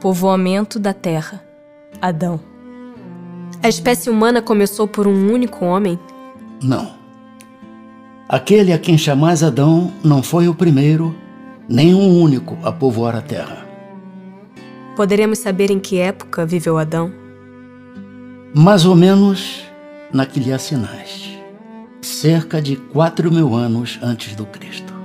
Povoamento da Terra. Adão. A espécie humana começou por um único homem? Não. Aquele a quem chamais Adão não foi o primeiro, nem o único a povoar a terra. Poderemos saber em que época viveu Adão? Mais ou menos na que lhe assinais. Cerca de quatro mil anos antes do Cristo.